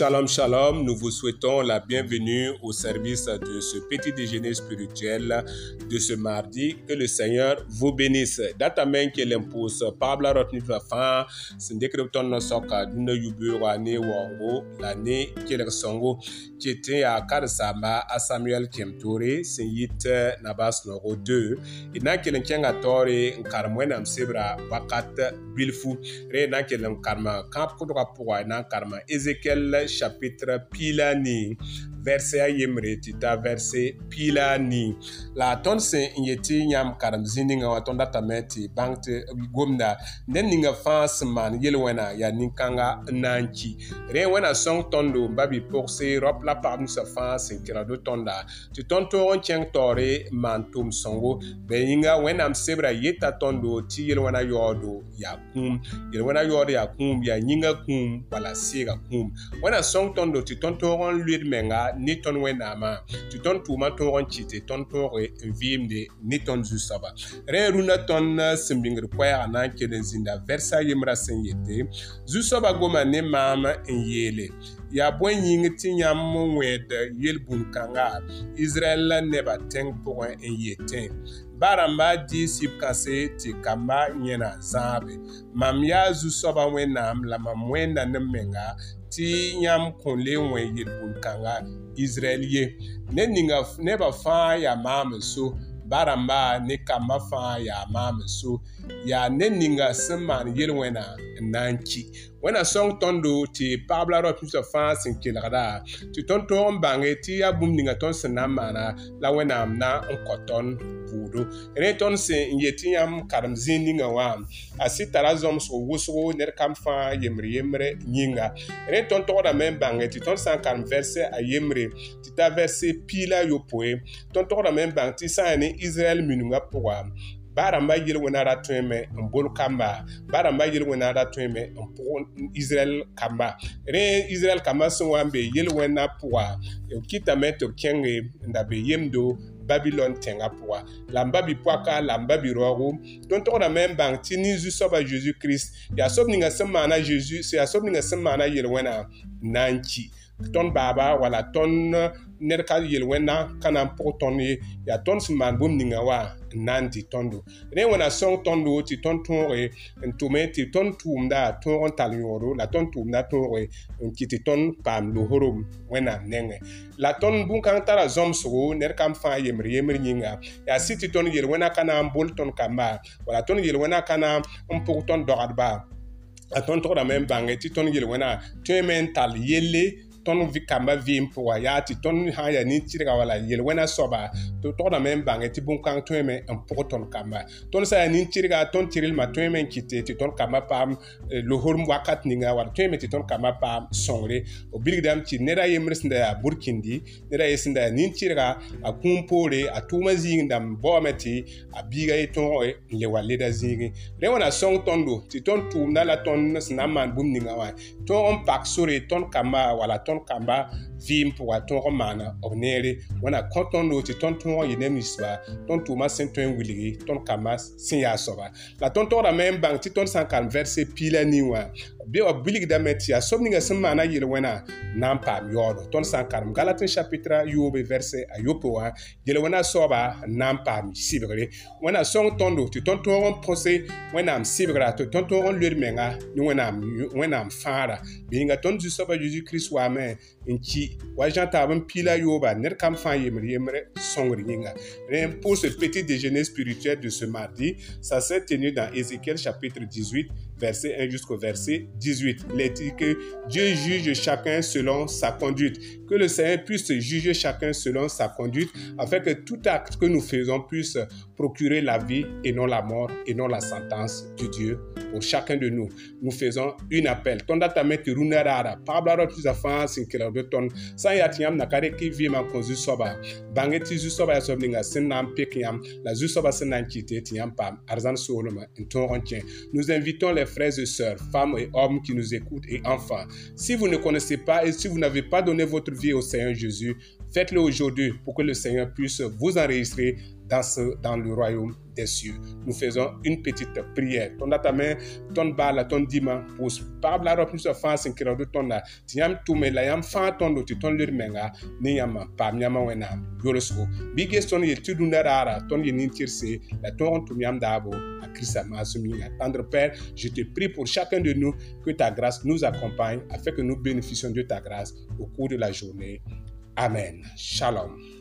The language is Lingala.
Shalom, shalom, nous vous souhaitons la bienvenue au service de ce petit déjeuner spirituel de ce mardi. Que le Seigneur vous bénisse. Datamen ke l'impose Pabla Rotnitra Fan, Sindekrypton Nasoka, Duna Yubura Ne Wango, songo, qui était à Karsama, à Samuel Kemtore, yit Nabas Noro 2, Ina en Tore, Nkarmwen Amsebra, Wakat Bilfu, Re Ina camp Kamp Kodrapura, Ina Karma, Ezekiel chapitre pilani vɛrsɛya yembre tɩ ta vɛrse piila nii la tõnd sẽn n yetɩ yãmb karem zĩ ninga wã tõnd datame tɩ bãng tɩ gomda dẽn ninga fãa sẽn maan yel-wẽna yaa nin-kãnga n na n ki rẽ wẽna sõng tõndo n ba bɩ pʋgse raop la pagb ninsã fãa sẽn kẽrado tõnda tɩ tõnd toog n kẽng taoore n maan tʋʋm sõngo bɩ yĩnga wẽnnaam sebrã yeta tõndo tɩ yel-wẽna yaoodo yaa kũum yel-wẽna yaood yaa kũum yaa yĩnga kũum wala sɩɩga kũum wẽna sõng tõndo tɩ tõnd toog n lʋɩd menga ne tõnd wẽnnaamã tɩ tõnd tʋʋmã toog n kɩ tɩ tõnd tooge n vɩɩmde ne tõnd zu-soaba rẽ rũndã tõnd sẽn bĩngd koɛɛgã na n kell n zĩnda vɛrsa yembrã sẽn yete zu-soaba goma ne maam n yeele yaa bõe yĩng tɩ yãmb wẽd yel-bũmb-kãnga israɛl la nebã tẽng pʋgẽ n yetẽ barãmba dɩɩ sɩb-kãse tɩ kambã yẽna zãabe mam yaa zu-soabã wẽnnaam la mam wẽnda ne menga ti yãmb kõ le n yel bũmb-kãnga israɛl ye ne ninga nebã fãa yaa maam so so barãmba ne kambã fãa yaa maam n so yaa ne ninga sẽn maan yel-wẽnã n na n ki wẽnna sõng tõndo tɩ pagb la rao pĩmsã fãa sẽn kelgda tɩ tõnd tog n bãnge tɩ yaa bũmb ninga tõnd sẽn na n maana la wẽnnaam na n kõ tõnd buudo rẽ tõnd sẽn n yetɩ yãmb karem zĩig ninga wã a sɩd tara zõmsg wʋsgo ned kam fãa yembre yembre yĩnga rẽ tõnd togdame n bãnge tɩ tõnd sã n karem vɛrse a yembre tɩ t'a vɛrse piila yopoe tõnd togdame n bãng tɩ sã n ne israɛl minungã pʋga baarãmbã yel wẽna ra tõeme n bol kamba baarãmbã yel wẽna ra tõeme n pʋg israɛl kamba rẽ israɛl kambã sẽn wa n be yel wẽnna pʋga b kɩtame tɩ b kẽnge n da be yemdo babilɔn tẽngã pʋga la n babi poaka la n babi raoogo tõnd togdame n bãng tɩ nin-zu-soaba zeezi kirist yaa sob ninga sẽn maana zeezi yaa sob ninga sẽn maana yel-wẽna n na n ki tõnd baaba wala tõnd ned ka yel wẽnnaam ka na n pʋg tõnd ye yaa tõnd sẽn maan bũmb ninga wã n na n dɩ tõndo rẽ wẽna sõng tõndo tɩ tõnd tõoge n tʋme tɩ tõnd tʋʋmda tõog n tall yõodo la tõnd tʋʋmda tõoge n kɩ tɩ tõnd paam loosrom wẽnnaam nengẽ la tõnd bũmb-kãng tara zõmsgo ned kam fãa yembr yembr yĩnga yaa sɩd tɩ tõnd yel wẽna ka na n bol tõnd kamba wala tõnd yel wẽna ka na n pʋg tõnd dɔgdba a tõnd togdame n bãnge tɩ tõnd yel wẽna tõeme n tall yelle tõnd kamba vɩɩm pʋga yaa tɩ tõnd sã n yaa nin-tɩrga e, wala yel wẽna soaba tɩ togda me n bãnge tɩ bõn-kãng tõeme n pʋg tõnd kamba tõnd sã yaa nin-tɩrga tõnd tɩrlmã tõeme n kɩte tɩ tõnd kambã paam losorm wakat ninga wall tõeme tɩ tõnd kambã paam sõngre b bilgdame tɩ ned a yembr sẽn da yaa burkĩndi ned a ye sẽn da yaa nin-tɩrga a kũum poore a tʋʋmã zĩig dãmb baoame tɩ a biiga ye tõoge n le wa leda zĩigẽ rẽ wẽna sõng tõndo tɩ tõnd tʋʋmda la tõnd sẽn na n maan bũmb ninga wã tõog n pak sore tõnd kambã wala quando acabar vɩɩm tɩ wa tõog n maana b neere wãna kõ tõnd looti tõnd tõog n yɩ ne ninsba tõnd tʋʋmã sẽn tõe n wilgi tõnd kambã sẽn yaa soaba la tõnd tograme n bãng tɩ tõnd sã n karem vɛrse piila nii wã bɩ wa bilgdame tɩ yaa sob ninga sẽn maana yel wẽna na n paam yaoodo tõnd sã n karem galatin chapitra yoobe vɛrse ayopo wã yel wẽna soaba n na n paam sɩbgre wẽna sõng tõndo tɩ tõnd tõog n põse wẽnnaam sɩbgra tɩ tõnd tõog n loed menga ne wẽnnaam fãara bɩ yĩnga tõnd zu-soaba zeezi kirist waame n ki pour ce petit déjeuner spirituel de ce mardi ça s'est tenu dans ézéchiel chapitre 18 verset 1 jusqu'au verset 18 l'éthique que Dieu juge chacun selon sa conduite que le Seigneur puisse juger chacun selon sa conduite afin que tout acte que nous faisons puisse procurer la vie et non la mort et non la sentence de Dieu pour chacun de nous nous faisons une appel ton datame runerara, nous invitons les frères et sœurs femmes et hommes qui nous écoutent et enfants si vous ne connaissez pas et si vous n'avez pas donné votre vie au Seigneur Jésus faites-le aujourd'hui pour que le Seigneur puisse vous enregistrer dans, ce, dans le royaume des cieux. Nous faisons une petite prière. Ton tame, ton bala, ton dima, la pabla rop nisa un sinkira de tonna, tiam yam me la yam fan ton do ton lir menga, ni yam pam yama bigeston yolosko. est ton ye tudu narara, ton ye nintirse, la ton tum yam dabo, à Christ à Tendre Père, je te prie pour chacun de nous que ta grâce nous accompagne afin que nous bénéficions de ta grâce au cours de la journée. Amen. Shalom.